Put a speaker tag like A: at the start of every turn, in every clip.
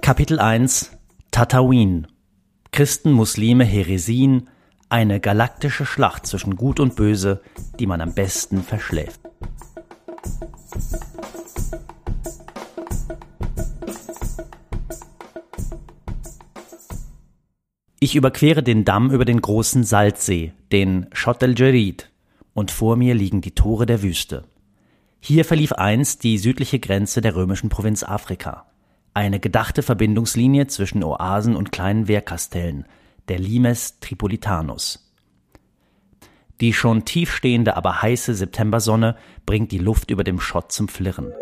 A: Kapitel 1 Tatooine Christen, Muslime, Heresien, eine galaktische Schlacht zwischen Gut und Böse, die man am besten verschläft. Ich überquere den Damm über den großen Salzsee, den Chott el Djerid, und vor mir liegen die Tore der Wüste. Hier verlief einst die südliche Grenze der römischen Provinz Afrika. Eine gedachte Verbindungslinie zwischen Oasen und kleinen Wehrkastellen, der Limes Tripolitanus. Die schon tiefstehende, aber heiße Septembersonne bringt die Luft über dem Schott zum Flirren.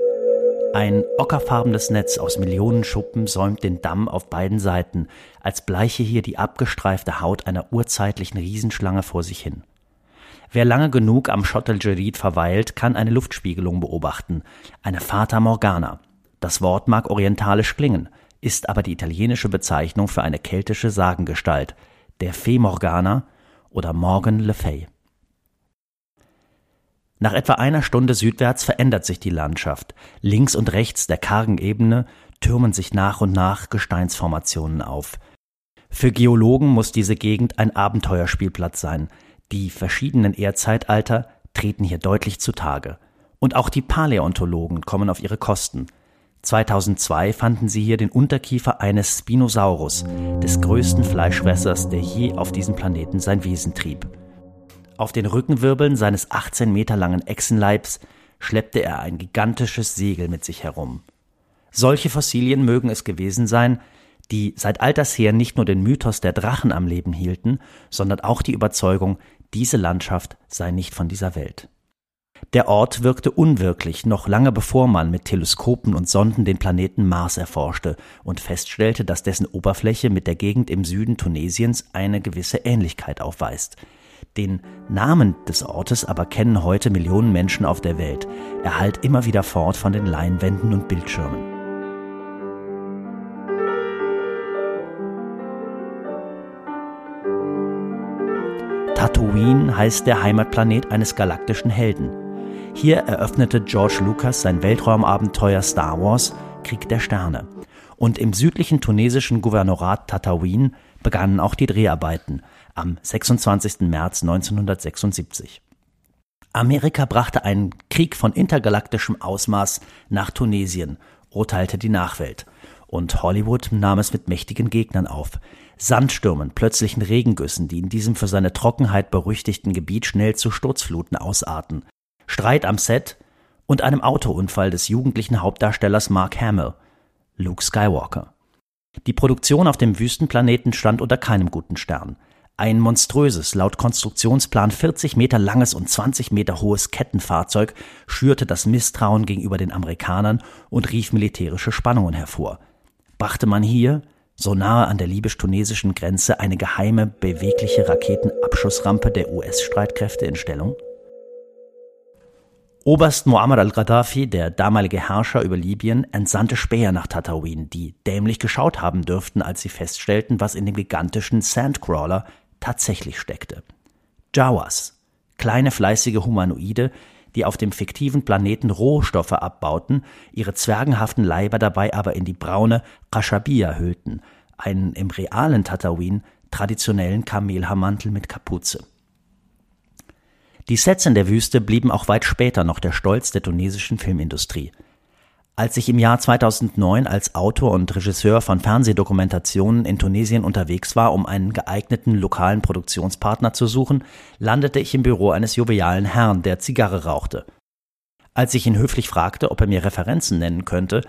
A: Ein ockerfarbenes Netz aus Millionen Schuppen säumt den Damm auf beiden Seiten, als bleiche hier die abgestreifte Haut einer urzeitlichen Riesenschlange vor sich hin. Wer lange genug am Schottelgerid verweilt, kann eine Luftspiegelung beobachten, eine Fata Morgana. Das Wort mag orientalisch klingen, ist aber die italienische Bezeichnung für eine keltische Sagengestalt, der Fee Morgana oder Morgan Le Fay. Nach etwa einer Stunde südwärts verändert sich die Landschaft. Links und rechts der kargen Ebene türmen sich nach und nach Gesteinsformationen auf. Für Geologen muss diese Gegend ein Abenteuerspielplatz sein. Die verschiedenen Erdzeitalter treten hier deutlich zutage. Und auch die Paläontologen kommen auf ihre Kosten. 2002 fanden sie hier den Unterkiefer eines Spinosaurus, des größten Fleischfressers, der je auf diesem Planeten sein Wesen trieb. Auf den Rückenwirbeln seines 18 Meter langen Echsenleibs schleppte er ein gigantisches Segel mit sich herum. Solche Fossilien mögen es gewesen sein, die seit alters her nicht nur den Mythos der Drachen am Leben hielten, sondern auch die Überzeugung, diese Landschaft sei nicht von dieser Welt. Der Ort wirkte unwirklich, noch lange bevor man mit Teleskopen und Sonden den Planeten Mars erforschte und feststellte, dass dessen Oberfläche mit der Gegend im Süden Tunesiens eine gewisse Ähnlichkeit aufweist. Den Namen des Ortes aber kennen heute Millionen Menschen auf der Welt. Er hallt immer wieder fort von den Leinwänden und Bildschirmen. Tatooine heißt der Heimatplanet eines galaktischen Helden. Hier eröffnete George Lucas sein Weltraumabenteuer Star Wars Krieg der Sterne. Und im südlichen tunesischen Gouvernorat Tatooine begannen auch die Dreharbeiten am 26. März 1976. Amerika brachte einen Krieg von intergalaktischem Ausmaß nach Tunesien, urteilte die Nachwelt. Und Hollywood nahm es mit mächtigen Gegnern auf. Sandstürmen, plötzlichen Regengüssen, die in diesem für seine Trockenheit berüchtigten Gebiet schnell zu Sturzfluten ausarten. Streit am Set und einem Autounfall des jugendlichen Hauptdarstellers Mark Hamill, Luke Skywalker. Die Produktion auf dem Wüstenplaneten stand unter keinem guten Stern. Ein monströses, laut Konstruktionsplan 40 Meter langes und 20 Meter hohes Kettenfahrzeug schürte das Misstrauen gegenüber den Amerikanern und rief militärische Spannungen hervor. Brachte man hier, so nahe an der libysch-tunesischen Grenze, eine geheime, bewegliche Raketenabschussrampe der US-Streitkräfte in Stellung? Oberst Muammar al-Gaddafi, der damalige Herrscher über Libyen, entsandte Späher nach Tatooine, die dämlich geschaut haben dürften, als sie feststellten, was in dem gigantischen Sandcrawler tatsächlich steckte. Jawas, kleine fleißige Humanoide, die auf dem fiktiven Planeten Rohstoffe abbauten, ihre zwergenhaften Leiber dabei aber in die braune Kashabia hüllten, einen im realen Tatooine traditionellen Kamelhaarmantel mit Kapuze. Die Sets in der Wüste blieben auch weit später noch der Stolz der tunesischen Filmindustrie – als ich im Jahr 2009 als Autor und Regisseur von Fernsehdokumentationen in Tunesien unterwegs war, um einen geeigneten lokalen Produktionspartner zu suchen, landete ich im Büro eines jovialen Herrn, der Zigarre rauchte. Als ich ihn höflich fragte, ob er mir Referenzen nennen könnte,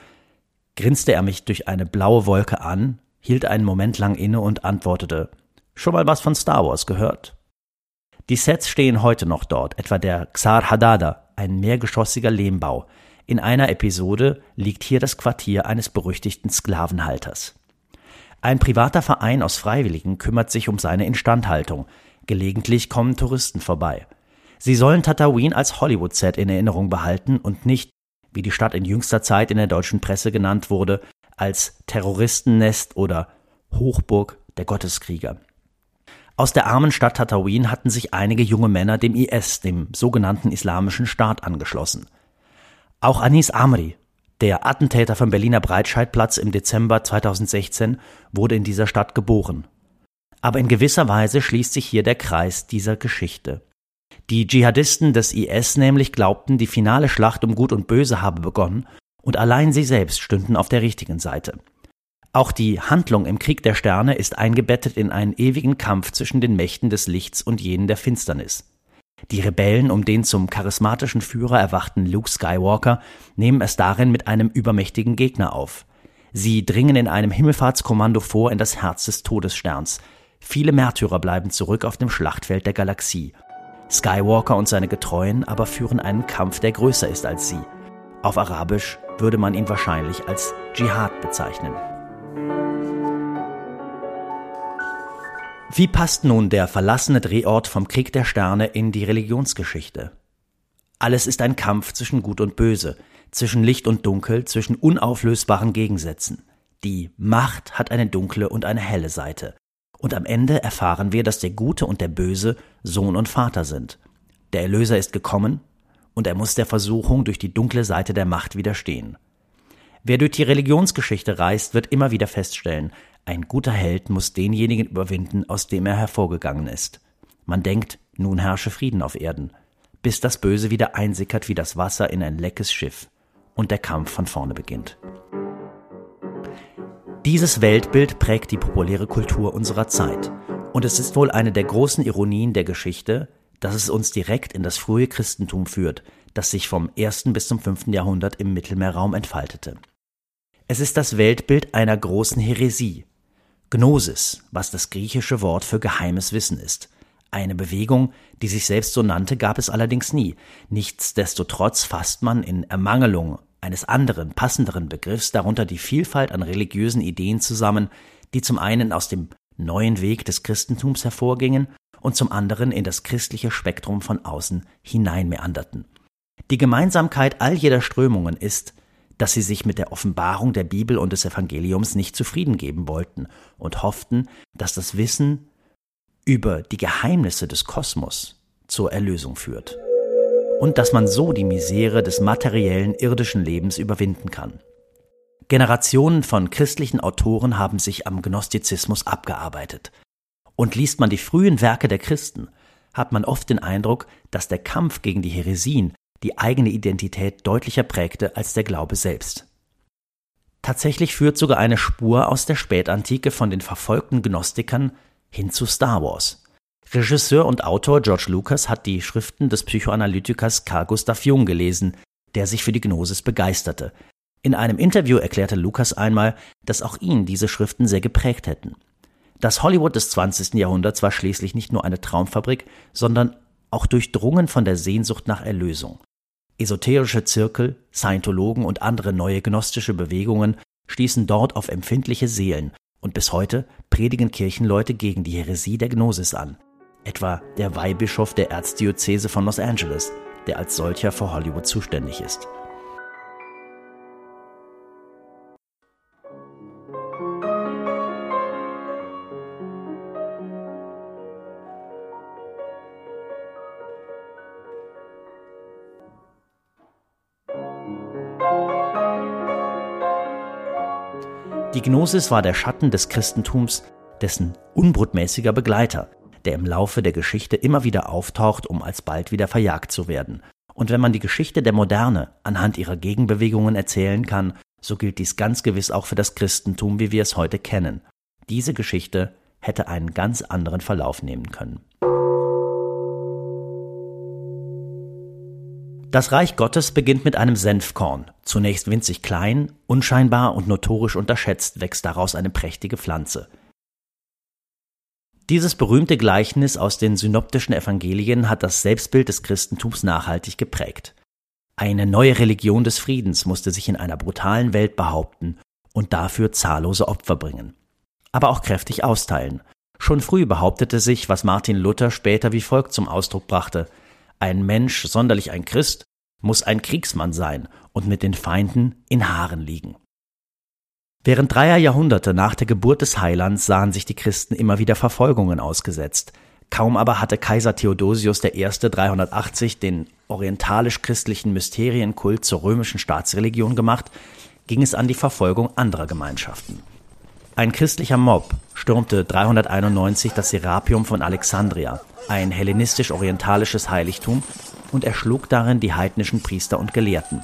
A: grinste er mich durch eine blaue Wolke an, hielt einen Moment lang inne und antwortete Schon mal was von Star Wars gehört? Die Sets stehen heute noch dort, etwa der Xar Hadada, ein mehrgeschossiger Lehmbau, in einer Episode liegt hier das Quartier eines berüchtigten Sklavenhalters. Ein privater Verein aus Freiwilligen kümmert sich um seine Instandhaltung. Gelegentlich kommen Touristen vorbei. Sie sollen Tatooine als Hollywood-Set in Erinnerung behalten und nicht, wie die Stadt in jüngster Zeit in der deutschen Presse genannt wurde, als Terroristennest oder Hochburg der Gotteskrieger. Aus der armen Stadt Tatooine hatten sich einige junge Männer dem IS, dem sogenannten Islamischen Staat, angeschlossen. Auch Anis Amri, der Attentäter vom Berliner Breitscheidplatz im Dezember 2016, wurde in dieser Stadt geboren. Aber in gewisser Weise schließt sich hier der Kreis dieser Geschichte. Die Dschihadisten des IS nämlich glaubten, die finale Schlacht um Gut und Böse habe begonnen und allein sie selbst stünden auf der richtigen Seite. Auch die Handlung im Krieg der Sterne ist eingebettet in einen ewigen Kampf zwischen den Mächten des Lichts und jenen der Finsternis. Die Rebellen um den zum charismatischen Führer erwachten Luke Skywalker nehmen es darin mit einem übermächtigen Gegner auf. Sie dringen in einem Himmelfahrtskommando vor in das Herz des Todessterns. Viele Märtyrer bleiben zurück auf dem Schlachtfeld der Galaxie. Skywalker und seine Getreuen aber führen einen Kampf, der größer ist als sie. Auf Arabisch würde man ihn wahrscheinlich als Dschihad bezeichnen. Wie passt nun der verlassene Drehort vom Krieg der Sterne in die Religionsgeschichte? Alles ist ein Kampf zwischen Gut und Böse, zwischen Licht und Dunkel, zwischen unauflösbaren Gegensätzen. Die Macht hat eine dunkle und eine helle Seite. Und am Ende erfahren wir, dass der Gute und der Böse Sohn und Vater sind. Der Erlöser ist gekommen und er muss der Versuchung durch die dunkle Seite der Macht widerstehen. Wer durch die Religionsgeschichte reist, wird immer wieder feststellen, ein guter Held muss denjenigen überwinden, aus dem er hervorgegangen ist. Man denkt, nun herrsche Frieden auf Erden, bis das Böse wieder einsickert wie das Wasser in ein leckes Schiff und der Kampf von vorne beginnt. Dieses Weltbild prägt die populäre Kultur unserer Zeit. Und es ist wohl eine der großen Ironien der Geschichte, dass es uns direkt in das frühe Christentum führt, das sich vom ersten bis zum fünften Jahrhundert im Mittelmeerraum entfaltete. Es ist das Weltbild einer großen Häresie, Gnosis, was das griechische Wort für geheimes Wissen ist. Eine Bewegung, die sich selbst so nannte, gab es allerdings nie. Nichtsdestotrotz fasst man in Ermangelung eines anderen, passenderen Begriffs darunter die Vielfalt an religiösen Ideen zusammen, die zum einen aus dem neuen Weg des Christentums hervorgingen und zum anderen in das christliche Spektrum von außen hineinmeanderten. Die Gemeinsamkeit all jeder Strömungen ist, dass sie sich mit der Offenbarung der Bibel und des Evangeliums nicht zufrieden geben wollten und hofften, dass das Wissen über die Geheimnisse des Kosmos zur Erlösung führt und dass man so die Misere des materiellen irdischen Lebens überwinden kann. Generationen von christlichen Autoren haben sich am Gnostizismus abgearbeitet. Und liest man die frühen Werke der Christen, hat man oft den Eindruck, dass der Kampf gegen die Heresien die eigene Identität deutlicher prägte als der Glaube selbst. Tatsächlich führt sogar eine Spur aus der Spätantike von den verfolgten Gnostikern hin zu Star Wars. Regisseur und Autor George Lucas hat die Schriften des Psychoanalytikers Carl Gustav Jung gelesen, der sich für die Gnosis begeisterte. In einem Interview erklärte Lucas einmal, dass auch ihn diese Schriften sehr geprägt hätten. Das Hollywood des 20. Jahrhunderts war schließlich nicht nur eine Traumfabrik, sondern auch durchdrungen von der Sehnsucht nach Erlösung. Esoterische Zirkel, Scientologen und andere neue gnostische Bewegungen stießen dort auf empfindliche Seelen und bis heute predigen Kirchenleute gegen die Häresie der Gnosis an. Etwa der Weihbischof der Erzdiözese von Los Angeles, der als solcher vor Hollywood zuständig ist. Die Gnosis war der Schatten des Christentums, dessen unbrutmäßiger Begleiter, der im Laufe der Geschichte immer wieder auftaucht, um alsbald wieder verjagt zu werden. Und wenn man die Geschichte der Moderne anhand ihrer Gegenbewegungen erzählen kann, so gilt dies ganz gewiss auch für das Christentum, wie wir es heute kennen. Diese Geschichte hätte einen ganz anderen Verlauf nehmen können. Das Reich Gottes beginnt mit einem Senfkorn. Zunächst winzig klein, unscheinbar und notorisch unterschätzt, wächst daraus eine prächtige Pflanze. Dieses berühmte Gleichnis aus den synoptischen Evangelien hat das Selbstbild des Christentums nachhaltig geprägt. Eine neue Religion des Friedens musste sich in einer brutalen Welt behaupten und dafür zahllose Opfer bringen. Aber auch kräftig austeilen. Schon früh behauptete sich, was Martin Luther später wie folgt zum Ausdruck brachte – ein Mensch, sonderlich ein Christ, muss ein Kriegsmann sein und mit den Feinden in Haaren liegen. Während dreier Jahrhunderte nach der Geburt des Heilands sahen sich die Christen immer wieder Verfolgungen ausgesetzt. Kaum aber hatte Kaiser Theodosius I. 380 den orientalisch-christlichen Mysterienkult zur römischen Staatsreligion gemacht, ging es an die Verfolgung anderer Gemeinschaften. Ein christlicher Mob stürmte 391 das Serapium von Alexandria, ein hellenistisch-orientalisches Heiligtum, und erschlug darin die heidnischen Priester und Gelehrten.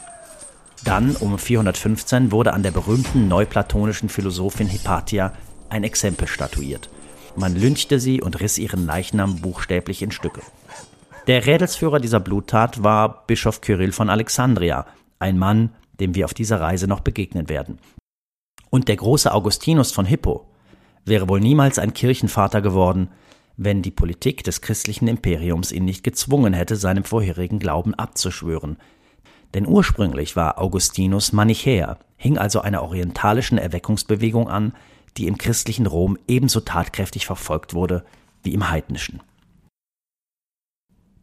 A: Dann, um 415, wurde an der berühmten neuplatonischen Philosophin Hypatia ein Exempel statuiert. Man lynchte sie und riss ihren Leichnam buchstäblich in Stücke. Der Rädelsführer dieser Bluttat war Bischof Kyrill von Alexandria, ein Mann, dem wir auf dieser Reise noch begegnen werden. Und der große Augustinus von Hippo wäre wohl niemals ein Kirchenvater geworden, wenn die Politik des christlichen Imperiums ihn nicht gezwungen hätte, seinem vorherigen Glauben abzuschwören. Denn ursprünglich war Augustinus Manichäer, hing also einer orientalischen Erweckungsbewegung an, die im christlichen Rom ebenso tatkräftig verfolgt wurde wie im heidnischen.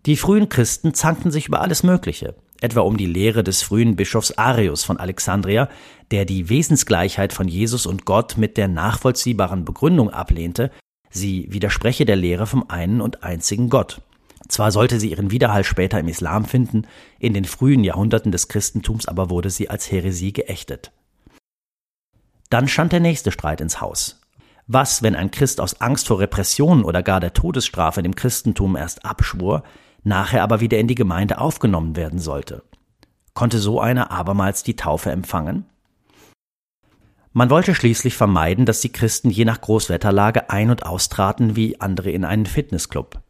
A: Die frühen Christen zankten sich über alles Mögliche, etwa um die Lehre des frühen Bischofs Arius von Alexandria, der die Wesensgleichheit von Jesus und Gott mit der nachvollziehbaren Begründung ablehnte, sie widerspreche der Lehre vom einen und einzigen Gott. Zwar sollte sie ihren Widerhall später im Islam finden, in den frühen Jahrhunderten des Christentums aber wurde sie als Häresie geächtet. Dann stand der nächste Streit ins Haus. Was, wenn ein Christ aus Angst vor Repressionen oder gar der Todesstrafe dem Christentum erst abschwor, nachher aber wieder in die Gemeinde aufgenommen werden sollte? Konnte so einer abermals die Taufe empfangen? Man wollte schließlich vermeiden, dass die Christen je nach Großwetterlage ein- und austraten wie andere in einen Fitnessclub.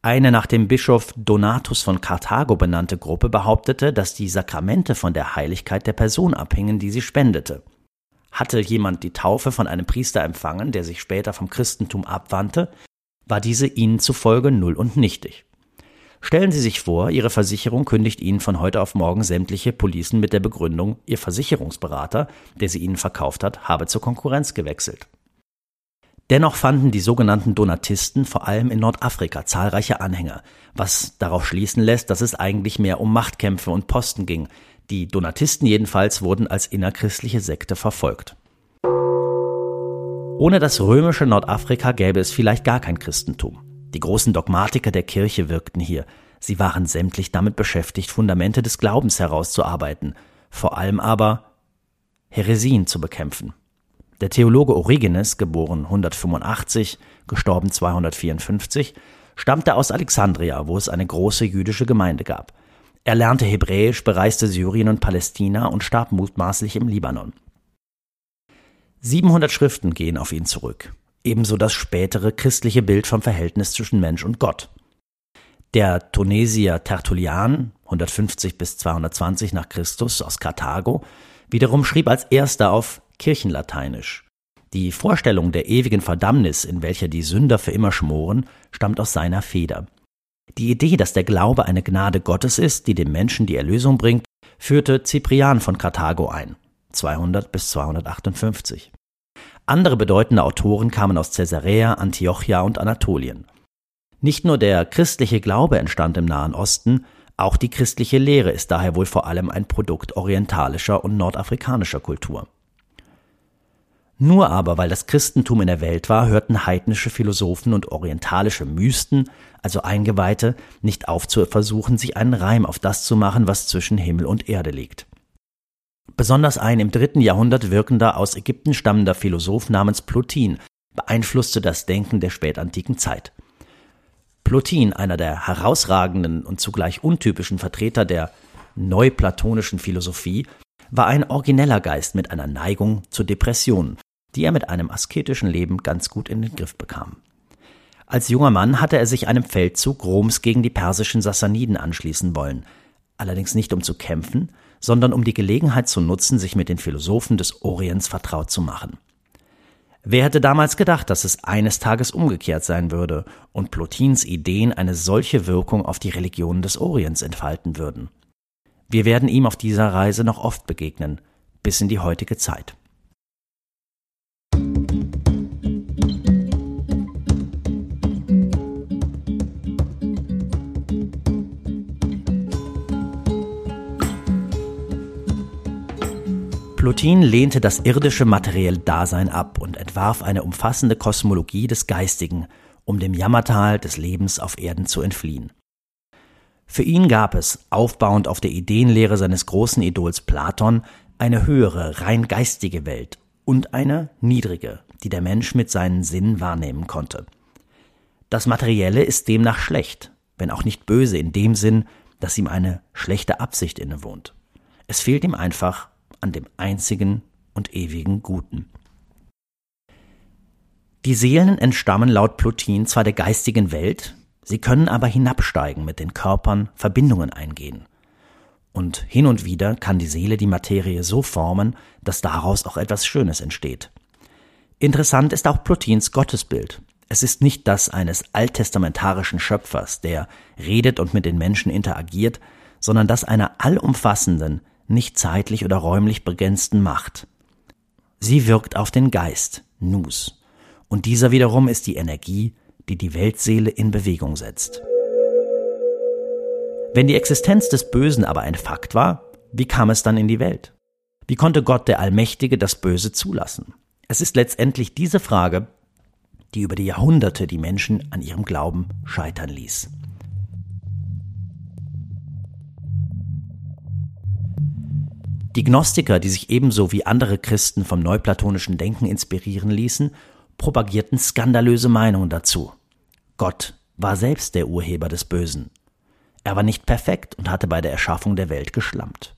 A: Eine nach dem Bischof Donatus von Karthago benannte Gruppe behauptete, dass die Sakramente von der Heiligkeit der Person abhingen, die sie spendete. Hatte jemand die Taufe von einem Priester empfangen, der sich später vom Christentum abwandte, war diese ihnen zufolge null und nichtig. Stellen Sie sich vor, Ihre Versicherung kündigt Ihnen von heute auf morgen sämtliche Policen mit der Begründung, Ihr Versicherungsberater, der sie Ihnen verkauft hat, habe zur Konkurrenz gewechselt. Dennoch fanden die sogenannten Donatisten vor allem in Nordafrika zahlreiche Anhänger, was darauf schließen lässt, dass es eigentlich mehr um Machtkämpfe und Posten ging. Die Donatisten jedenfalls wurden als innerchristliche Sekte verfolgt. Ohne das römische Nordafrika gäbe es vielleicht gar kein Christentum. Die großen Dogmatiker der Kirche wirkten hier. Sie waren sämtlich damit beschäftigt, Fundamente des Glaubens herauszuarbeiten, vor allem aber Heresien zu bekämpfen. Der Theologe Origenes, geboren 185, gestorben 254, stammte aus Alexandria, wo es eine große jüdische Gemeinde gab. Er lernte Hebräisch, bereiste Syrien und Palästina und starb mutmaßlich im Libanon. 700 Schriften gehen auf ihn zurück ebenso das spätere christliche Bild vom Verhältnis zwischen Mensch und Gott. Der Tunesier Tertullian, 150 bis 220 nach Christus aus Karthago, wiederum schrieb als erster auf Kirchenlateinisch. Die Vorstellung der ewigen Verdammnis, in welcher die Sünder für immer schmoren, stammt aus seiner Feder. Die Idee, dass der Glaube eine Gnade Gottes ist, die dem Menschen die Erlösung bringt, führte Cyprian von Karthago ein, 200 bis 258. Andere bedeutende Autoren kamen aus Caesarea, Antiochia und Anatolien. Nicht nur der christliche Glaube entstand im Nahen Osten, auch die christliche Lehre ist daher wohl vor allem ein Produkt orientalischer und nordafrikanischer Kultur. Nur aber, weil das Christentum in der Welt war, hörten heidnische Philosophen und orientalische Mysten, also Eingeweihte, nicht auf zu versuchen, sich einen Reim auf das zu machen, was zwischen Himmel und Erde liegt. Besonders ein im dritten Jahrhundert wirkender aus Ägypten stammender Philosoph namens Plotin beeinflusste das Denken der spätantiken Zeit. Plotin, einer der herausragenden und zugleich untypischen Vertreter der neuplatonischen Philosophie, war ein origineller Geist mit einer Neigung zur Depression, die er mit einem asketischen Leben ganz gut in den Griff bekam. Als junger Mann hatte er sich einem Feldzug Roms gegen die persischen Sassaniden anschließen wollen, allerdings nicht um zu kämpfen, sondern um die Gelegenheit zu nutzen, sich mit den Philosophen des Orients vertraut zu machen. Wer hätte damals gedacht, dass es eines Tages umgekehrt sein würde und Plotins Ideen eine solche Wirkung auf die Religionen des Orients entfalten würden? Wir werden ihm auf dieser Reise noch oft begegnen, bis in die heutige Zeit. Plotin lehnte das irdische materielle Dasein ab und entwarf eine umfassende Kosmologie des Geistigen, um dem Jammertal des Lebens auf Erden zu entfliehen. Für ihn gab es, aufbauend auf der Ideenlehre seines großen Idols Platon, eine höhere, rein geistige Welt und eine niedrige, die der Mensch mit seinen Sinnen wahrnehmen konnte. Das Materielle ist demnach schlecht, wenn auch nicht böse in dem Sinn, dass ihm eine schlechte Absicht innewohnt. Es fehlt ihm einfach an dem einzigen und ewigen Guten. Die Seelen entstammen laut Plotin zwar der geistigen Welt, sie können aber hinabsteigen mit den Körpern, Verbindungen eingehen. Und hin und wieder kann die Seele die Materie so formen, dass daraus auch etwas Schönes entsteht. Interessant ist auch Plotins Gottesbild. Es ist nicht das eines alttestamentarischen Schöpfers, der redet und mit den Menschen interagiert, sondern das einer allumfassenden, nicht zeitlich oder räumlich begrenzten Macht. Sie wirkt auf den Geist, Nus, und dieser wiederum ist die Energie, die die Weltseele in Bewegung setzt. Wenn die Existenz des Bösen aber ein Fakt war, wie kam es dann in die Welt? Wie konnte Gott der Allmächtige das Böse zulassen? Es ist letztendlich diese Frage, die über die Jahrhunderte die Menschen an ihrem Glauben scheitern ließ. Die Gnostiker, die sich ebenso wie andere Christen vom neuplatonischen Denken inspirieren ließen, propagierten skandalöse Meinungen dazu. Gott war selbst der Urheber des Bösen. Er war nicht perfekt und hatte bei der Erschaffung der Welt geschlampt.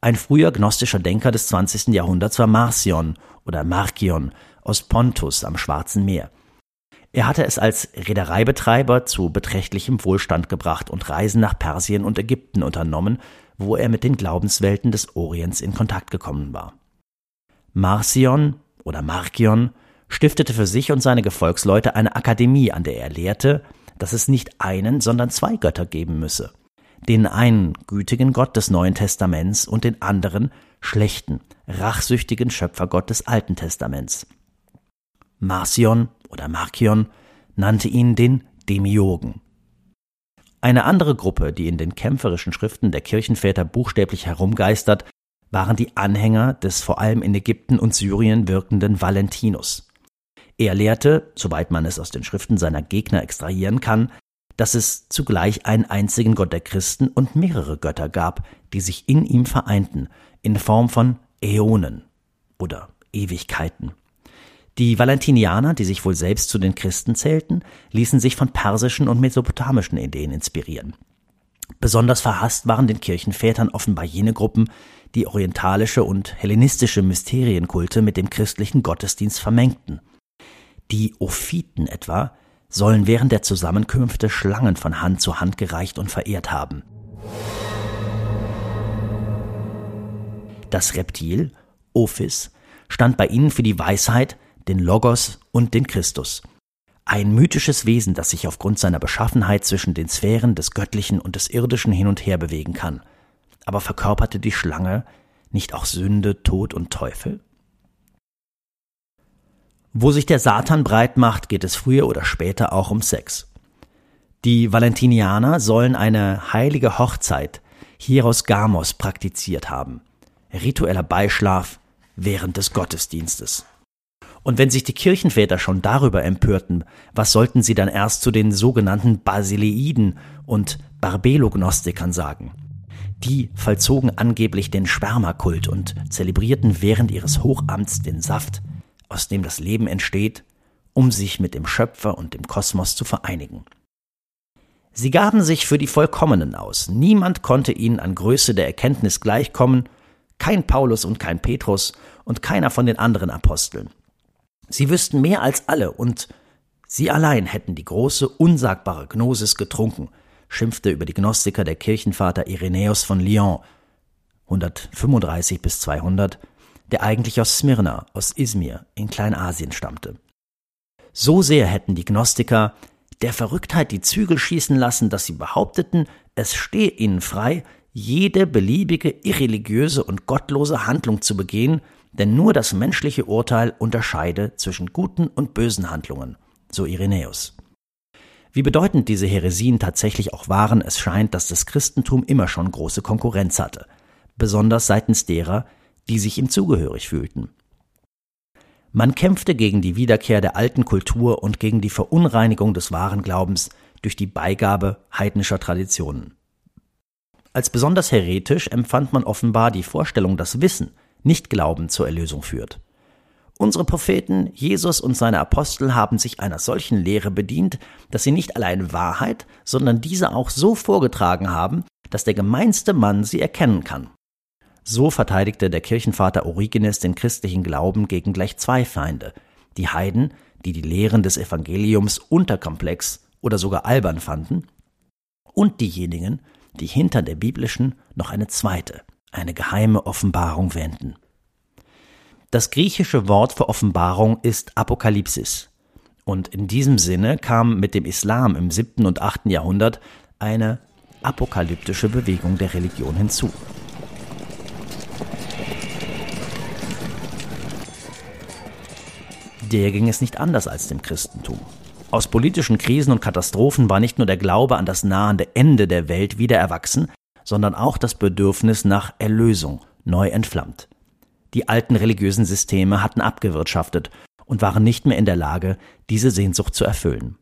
A: Ein früher gnostischer Denker des 20. Jahrhunderts war Marcion oder Markion aus Pontus am Schwarzen Meer. Er hatte es als Reedereibetreiber zu beträchtlichem Wohlstand gebracht und Reisen nach Persien und Ägypten unternommen, wo er mit den Glaubenswelten des Orients in Kontakt gekommen war. Marcion oder Markion stiftete für sich und seine Gefolgsleute eine Akademie, an der er lehrte, dass es nicht einen, sondern zwei Götter geben müsse. Den einen gütigen Gott des Neuen Testaments und den anderen schlechten, rachsüchtigen Schöpfergott des Alten Testaments. Marcion oder Markion nannte ihn den Demiurgen. Eine andere Gruppe, die in den kämpferischen Schriften der Kirchenväter buchstäblich herumgeistert, waren die Anhänger des vor allem in Ägypten und Syrien wirkenden Valentinus. Er lehrte, soweit man es aus den Schriften seiner Gegner extrahieren kann, dass es zugleich einen einzigen Gott der Christen und mehrere Götter gab, die sich in ihm vereinten, in Form von Äonen oder Ewigkeiten. Die Valentinianer, die sich wohl selbst zu den Christen zählten, ließen sich von persischen und mesopotamischen Ideen inspirieren. Besonders verhasst waren den Kirchenvätern offenbar jene Gruppen, die orientalische und hellenistische Mysterienkulte mit dem christlichen Gottesdienst vermengten. Die Ophiten etwa sollen während der Zusammenkünfte Schlangen von Hand zu Hand gereicht und verehrt haben. Das Reptil, Ophis, stand bei ihnen für die Weisheit, den Logos und den Christus. Ein mythisches Wesen, das sich aufgrund seiner Beschaffenheit zwischen den Sphären des Göttlichen und des Irdischen hin und her bewegen kann. Aber verkörperte die Schlange nicht auch Sünde, Tod und Teufel? Wo sich der Satan breit macht, geht es früher oder später auch um Sex. Die Valentinianer sollen eine heilige Hochzeit, Hieros Gamos, praktiziert haben. Ritueller Beischlaf während des Gottesdienstes. Und wenn sich die Kirchenväter schon darüber empörten, was sollten sie dann erst zu den sogenannten Basileiden und Barbelognostikern sagen? Die vollzogen angeblich den Spermakult und zelebrierten während ihres Hochamts den Saft, aus dem das Leben entsteht, um sich mit dem Schöpfer und dem Kosmos zu vereinigen. Sie gaben sich für die Vollkommenen aus. Niemand konnte ihnen an Größe der Erkenntnis gleichkommen, kein Paulus und kein Petrus und keiner von den anderen Aposteln. Sie wüssten mehr als alle und sie allein hätten die große, unsagbare Gnosis getrunken, schimpfte über die Gnostiker der Kirchenvater Irenäus von Lyon 135 bis 200, der eigentlich aus Smyrna, aus Izmir in Kleinasien stammte. So sehr hätten die Gnostiker der Verrücktheit die Zügel schießen lassen, dass sie behaupteten, es stehe ihnen frei, jede beliebige irreligiöse und gottlose Handlung zu begehen, denn nur das menschliche Urteil unterscheide zwischen guten und bösen Handlungen, so Irenäus. Wie bedeutend diese Heresien tatsächlich auch waren, es scheint, dass das Christentum immer schon große Konkurrenz hatte, besonders seitens derer, die sich ihm zugehörig fühlten. Man kämpfte gegen die Wiederkehr der alten Kultur und gegen die Verunreinigung des wahren Glaubens durch die Beigabe heidnischer Traditionen. Als besonders heretisch empfand man offenbar die Vorstellung, dass Wissen, nicht Glauben zur Erlösung führt. Unsere Propheten, Jesus und seine Apostel haben sich einer solchen Lehre bedient, dass sie nicht allein Wahrheit, sondern diese auch so vorgetragen haben, dass der gemeinste Mann sie erkennen kann. So verteidigte der Kirchenvater Origenes den christlichen Glauben gegen gleich zwei Feinde, die Heiden, die die Lehren des Evangeliums unterkomplex oder sogar albern fanden, und diejenigen, die hinter der biblischen noch eine zweite, eine geheime Offenbarung wähnten. Das griechische Wort für Offenbarung ist Apokalypsis. Und in diesem Sinne kam mit dem Islam im siebten und achten Jahrhundert eine apokalyptische Bewegung der Religion hinzu. Der ging es nicht anders als dem Christentum. Aus politischen Krisen und Katastrophen war nicht nur der Glaube an das nahende Ende der Welt wieder erwachsen, sondern auch das Bedürfnis nach Erlösung neu entflammt. Die alten religiösen Systeme hatten abgewirtschaftet und waren nicht mehr in der Lage, diese Sehnsucht zu erfüllen.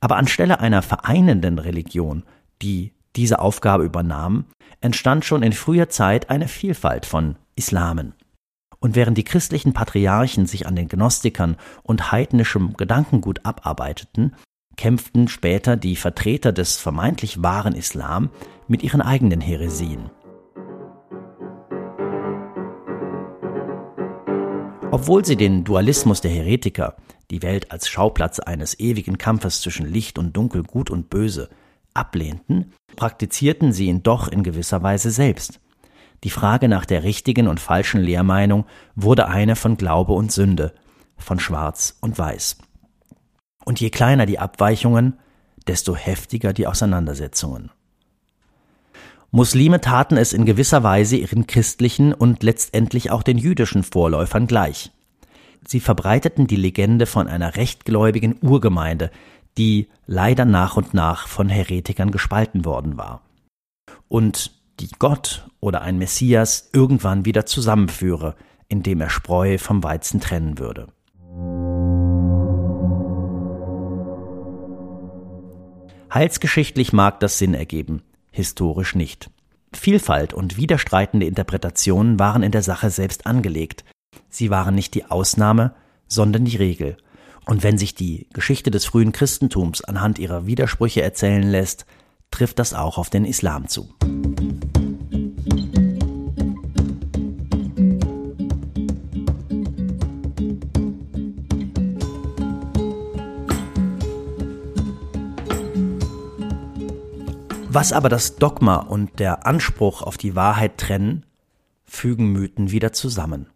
A: Aber anstelle einer vereinenden Religion, die diese Aufgabe übernahm, entstand schon in früher Zeit eine Vielfalt von Islamen. Und während die christlichen Patriarchen sich an den Gnostikern und heidnischem Gedankengut abarbeiteten, kämpften später die Vertreter des vermeintlich wahren Islam mit ihren eigenen Häresien. Obwohl sie den Dualismus der Heretiker, die Welt als Schauplatz eines ewigen Kampfes zwischen Licht und Dunkel, Gut und Böse, ablehnten, praktizierten sie ihn doch in gewisser Weise selbst. Die Frage nach der richtigen und falschen Lehrmeinung wurde eine von Glaube und Sünde, von Schwarz und Weiß. Und je kleiner die Abweichungen, desto heftiger die Auseinandersetzungen. Muslime taten es in gewisser Weise ihren christlichen und letztendlich auch den jüdischen Vorläufern gleich. Sie verbreiteten die Legende von einer rechtgläubigen Urgemeinde, die leider nach und nach von Heretikern gespalten worden war. Und die Gott oder ein Messias irgendwann wieder zusammenführe, indem er Spreu vom Weizen trennen würde. Heilsgeschichtlich mag das Sinn ergeben, historisch nicht. Vielfalt und widerstreitende Interpretationen waren in der Sache selbst angelegt. Sie waren nicht die Ausnahme, sondern die Regel. Und wenn sich die Geschichte des frühen Christentums anhand ihrer Widersprüche erzählen lässt, trifft das auch auf den Islam zu. Was aber das Dogma und der Anspruch auf die Wahrheit trennen, fügen Mythen wieder zusammen.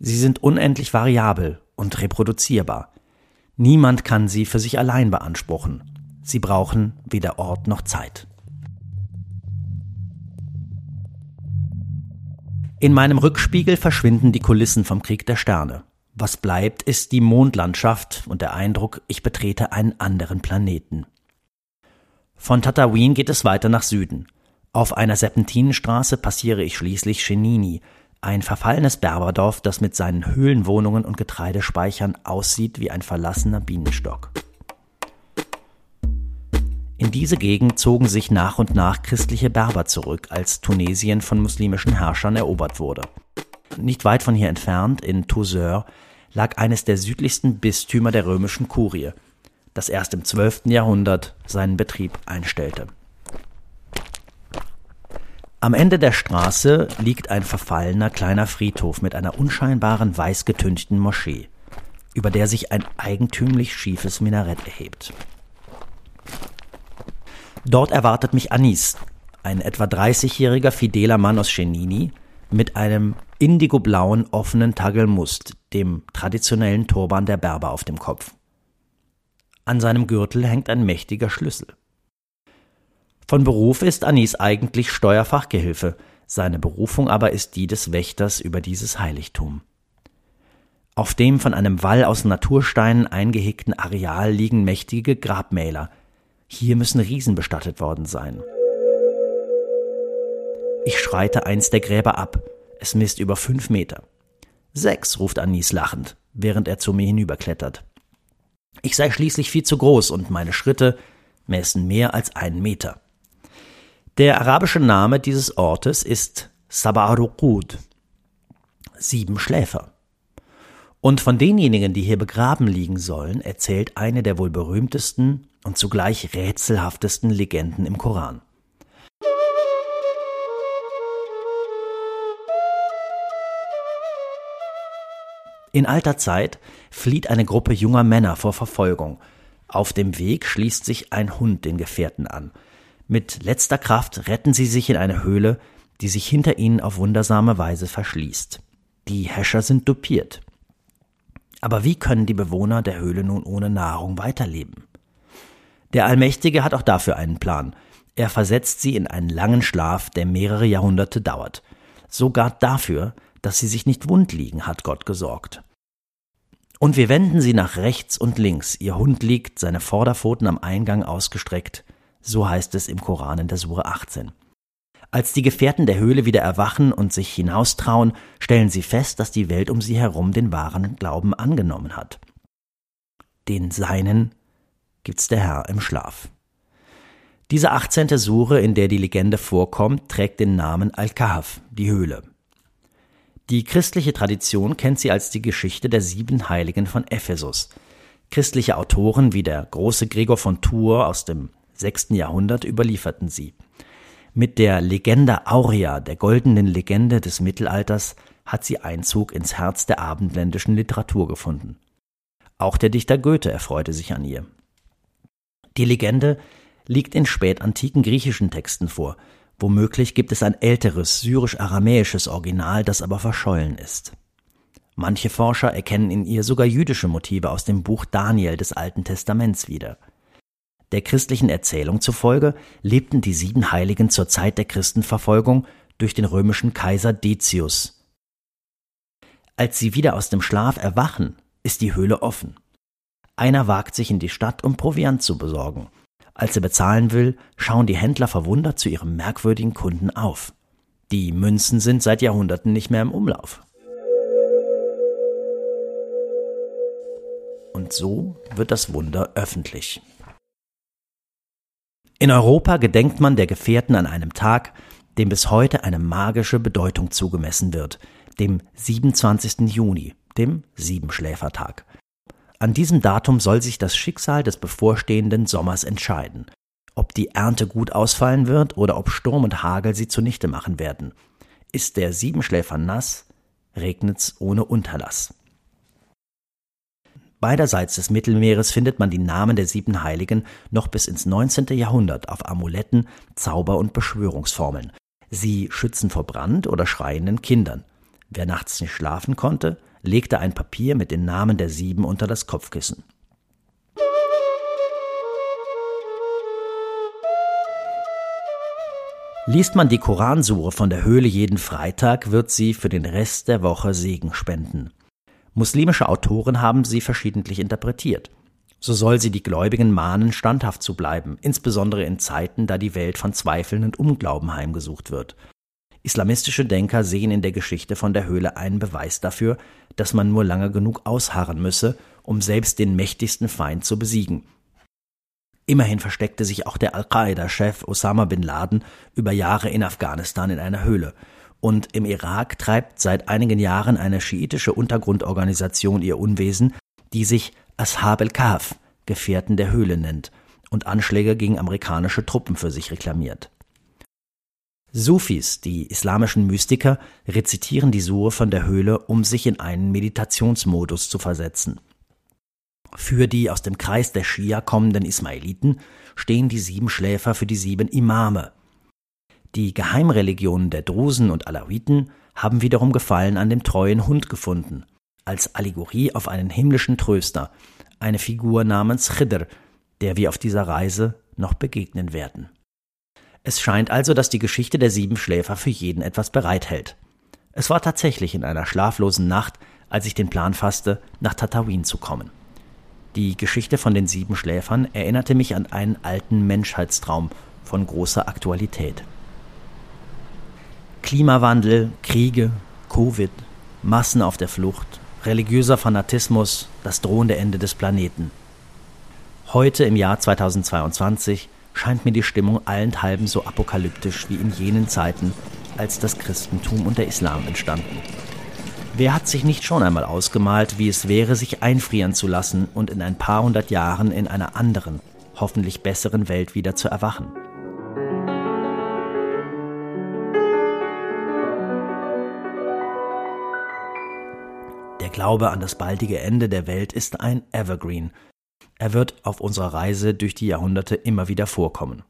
A: Sie sind unendlich variabel und reproduzierbar. Niemand kann sie für sich allein beanspruchen. Sie brauchen weder Ort noch Zeit. In meinem Rückspiegel verschwinden die Kulissen vom Krieg der Sterne. Was bleibt, ist die Mondlandschaft und der Eindruck, ich betrete einen anderen Planeten. Von Tatooine geht es weiter nach Süden. Auf einer Serpentinenstraße passiere ich schließlich Chenini, ein verfallenes Berberdorf, das mit seinen Höhlenwohnungen und Getreidespeichern aussieht wie ein verlassener Bienenstock. In diese Gegend zogen sich nach und nach christliche Berber zurück, als Tunesien von muslimischen Herrschern erobert wurde. Nicht weit von hier entfernt, in Toussaint, lag eines der südlichsten Bistümer der römischen Kurie – das erst im 12. Jahrhundert seinen Betrieb einstellte. Am Ende der Straße liegt ein verfallener kleiner Friedhof mit einer unscheinbaren weiß getünchten Moschee, über der sich ein eigentümlich schiefes Minarett erhebt. Dort erwartet mich Anis, ein etwa 30-jähriger fideler Mann aus Chenini, mit einem indigoblauen offenen Tagelmust, dem traditionellen Turban der Berber auf dem Kopf. An seinem Gürtel hängt ein mächtiger Schlüssel. Von Beruf ist Anis eigentlich Steuerfachgehilfe, seine Berufung aber ist die des Wächters über dieses Heiligtum. Auf dem von einem Wall aus Natursteinen eingehegten Areal liegen mächtige Grabmäler. Hier müssen Riesen bestattet worden sein. Ich schreite eins der Gräber ab. Es misst über fünf Meter. Sechs, ruft Anis lachend, während er zu mir hinüberklettert. Ich sei schließlich viel zu groß und meine Schritte messen mehr als einen Meter. Der arabische Name dieses Ortes ist Sabaruqud, sieben Schläfer. Und von denjenigen, die hier begraben liegen sollen, erzählt eine der wohl berühmtesten und zugleich rätselhaftesten Legenden im Koran. In alter Zeit flieht eine Gruppe junger Männer vor Verfolgung. Auf dem Weg schließt sich ein Hund den Gefährten an. Mit letzter Kraft retten sie sich in eine Höhle, die sich hinter ihnen auf wundersame Weise verschließt. Die Häscher sind dupiert. Aber wie können die Bewohner der Höhle nun ohne Nahrung weiterleben? Der Allmächtige hat auch dafür einen Plan. Er versetzt sie in einen langen Schlaf, der mehrere Jahrhunderte dauert. Sogar dafür, dass sie sich nicht wund liegen, hat Gott gesorgt. Und wir wenden sie nach rechts und links. Ihr Hund liegt, seine Vorderpfoten am Eingang ausgestreckt. So heißt es im Koran in der Sure 18. Als die Gefährten der Höhle wieder erwachen und sich hinaustrauen, stellen sie fest, dass die Welt um sie herum den wahren Glauben angenommen hat. Den Seinen gibt's der Herr im Schlaf. Diese 18. Sure, in der die Legende vorkommt, trägt den Namen Al-Kahf, die Höhle. Die christliche Tradition kennt sie als die Geschichte der sieben Heiligen von Ephesus. Christliche Autoren wie der große Gregor von Tours aus dem sechsten Jahrhundert überlieferten sie. Mit der Legenda Aurea, der goldenen Legende des Mittelalters, hat sie Einzug ins Herz der abendländischen Literatur gefunden. Auch der Dichter Goethe erfreute sich an ihr. Die Legende liegt in spätantiken griechischen Texten vor, Womöglich gibt es ein älteres syrisch-aramäisches Original, das aber verschollen ist. Manche Forscher erkennen in ihr sogar jüdische Motive aus dem Buch Daniel des Alten Testaments wieder. Der christlichen Erzählung zufolge lebten die sieben Heiligen zur Zeit der Christenverfolgung durch den römischen Kaiser Decius. Als sie wieder aus dem Schlaf erwachen, ist die Höhle offen. Einer wagt sich in die Stadt, um Proviant zu besorgen. Als er bezahlen will, schauen die Händler verwundert zu ihrem merkwürdigen Kunden auf. Die Münzen sind seit Jahrhunderten nicht mehr im Umlauf. Und so wird das Wunder öffentlich. In Europa gedenkt man der Gefährten an einem Tag, dem bis heute eine magische Bedeutung zugemessen wird, dem 27. Juni, dem Siebenschläfertag. An diesem Datum soll sich das Schicksal des bevorstehenden Sommers entscheiden. Ob die Ernte gut ausfallen wird oder ob Sturm und Hagel sie zunichte machen werden. Ist der Siebenschläfer nass, regnet's ohne Unterlass. Beiderseits des Mittelmeeres findet man die Namen der sieben Heiligen noch bis ins 19. Jahrhundert auf Amuletten, Zauber- und Beschwörungsformeln. Sie schützen vor Brand oder schreienden Kindern. Wer nachts nicht schlafen konnte, legte ein Papier mit den Namen der sieben unter das Kopfkissen. Liest man die Koransure von der Höhle jeden Freitag, wird sie für den Rest der Woche Segen spenden. Muslimische Autoren haben sie verschiedentlich interpretiert. So soll sie die Gläubigen mahnen, standhaft zu bleiben, insbesondere in Zeiten, da die Welt von Zweifeln und Unglauben heimgesucht wird. Islamistische Denker sehen in der Geschichte von der Höhle einen Beweis dafür, dass man nur lange genug ausharren müsse, um selbst den mächtigsten Feind zu besiegen. Immerhin versteckte sich auch der Al-Qaida-Chef Osama bin Laden über Jahre in Afghanistan in einer Höhle. Und im Irak treibt seit einigen Jahren eine schiitische Untergrundorganisation ihr Unwesen, die sich Ashab el-Kahf, Gefährten der Höhle nennt, und Anschläge gegen amerikanische Truppen für sich reklamiert. Sufis, die islamischen Mystiker, rezitieren die Sure von der Höhle, um sich in einen Meditationsmodus zu versetzen. Für die aus dem Kreis der Schia kommenden Ismailiten stehen die sieben Schläfer für die sieben Imame. Die Geheimreligionen der Drusen und Alawiten haben wiederum Gefallen an dem treuen Hund gefunden, als Allegorie auf einen himmlischen Tröster, eine Figur namens Khidr, der wir auf dieser Reise noch begegnen werden. Es scheint also, dass die Geschichte der sieben Schläfer für jeden etwas bereithält. Es war tatsächlich in einer schlaflosen Nacht, als ich den Plan fasste, nach Tatooine zu kommen. Die Geschichte von den sieben Schläfern erinnerte mich an einen alten Menschheitstraum von großer Aktualität. Klimawandel, Kriege, Covid, Massen auf der Flucht, religiöser Fanatismus, das drohende Ende des Planeten. Heute im Jahr 2022 scheint mir die Stimmung allenthalben so apokalyptisch wie in jenen Zeiten, als das Christentum und der Islam entstanden. Wer hat sich nicht schon einmal ausgemalt, wie es wäre, sich einfrieren zu lassen und in ein paar hundert Jahren in einer anderen, hoffentlich besseren Welt wieder zu erwachen? Der Glaube an das baldige Ende der Welt ist ein Evergreen. Er wird auf unserer Reise durch die Jahrhunderte immer wieder vorkommen.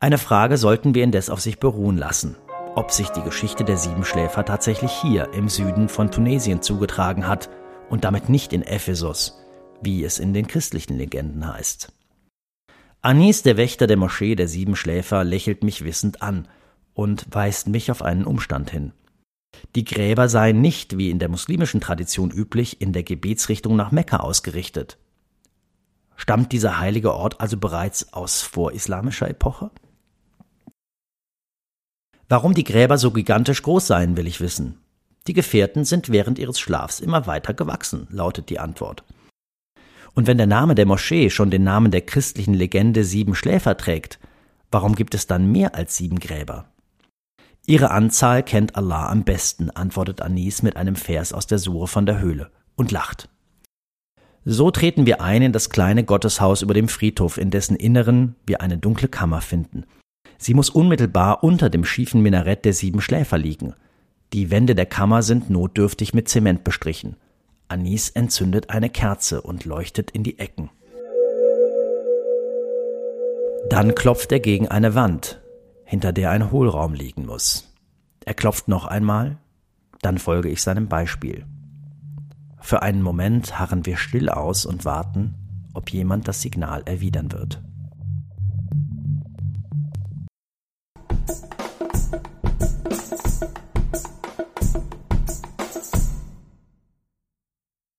A: Eine Frage sollten wir indes auf sich beruhen lassen ob sich die Geschichte der Siebenschläfer tatsächlich hier im Süden von Tunesien zugetragen hat und damit nicht in Ephesus, wie es in den christlichen Legenden heißt. Anis, der Wächter der Moschee der Siebenschläfer, lächelt mich wissend an und weist mich auf einen Umstand hin. Die Gräber seien nicht, wie in der muslimischen Tradition üblich, in der Gebetsrichtung nach Mekka ausgerichtet. Stammt dieser heilige Ort also bereits aus vorislamischer Epoche? Warum die Gräber so gigantisch groß seien, will ich wissen. Die Gefährten sind während ihres Schlafs immer weiter gewachsen, lautet die Antwort. Und wenn der Name der Moschee schon den Namen der christlichen Legende Sieben Schläfer trägt, warum gibt es dann mehr als sieben Gräber? Ihre Anzahl kennt Allah am besten, antwortet Anis mit einem Vers aus der Sure von der Höhle und lacht. So treten wir ein in das kleine Gotteshaus über dem Friedhof, in dessen Inneren wir eine dunkle Kammer finden. Sie muss unmittelbar unter dem schiefen Minarett der sieben Schläfer liegen. Die Wände der Kammer sind notdürftig mit Zement bestrichen. Anis entzündet eine Kerze und leuchtet in die Ecken. Dann klopft er gegen eine Wand, hinter der ein Hohlraum liegen muss. Er klopft noch einmal, dann folge ich seinem Beispiel. Für einen Moment harren wir still aus und warten, ob jemand das Signal erwidern wird.